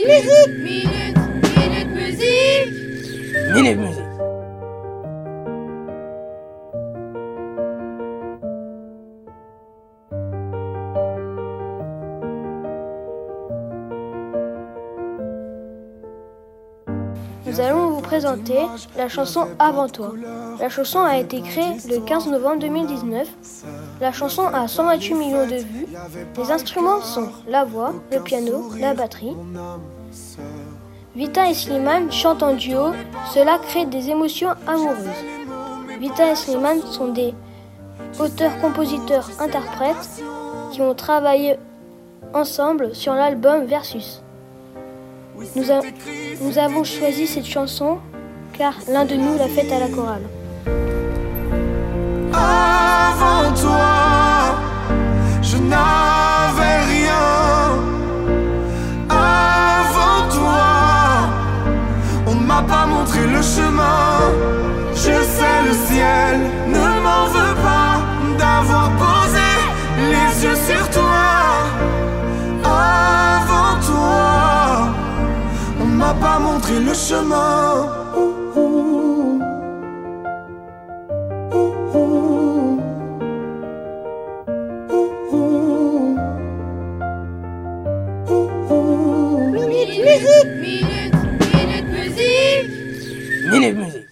Minute, minute, Nous allons vous présenter la chanson Avant toi. La chanson a été créée le 15 novembre 2019. La chanson a 128 millions de vues. Les instruments sont la voix, le piano, la batterie. Vita et Slimane chantent en duo. Cela crée des émotions amoureuses. Vita et Slimane sont des auteurs, compositeurs, interprètes qui ont travaillé ensemble sur l'album Versus. Nous, avons choisi cette chanson car l'un de nous l'a faite à la chorale. Montré le chemin. Minute, minute, minute musique. Minute Musique.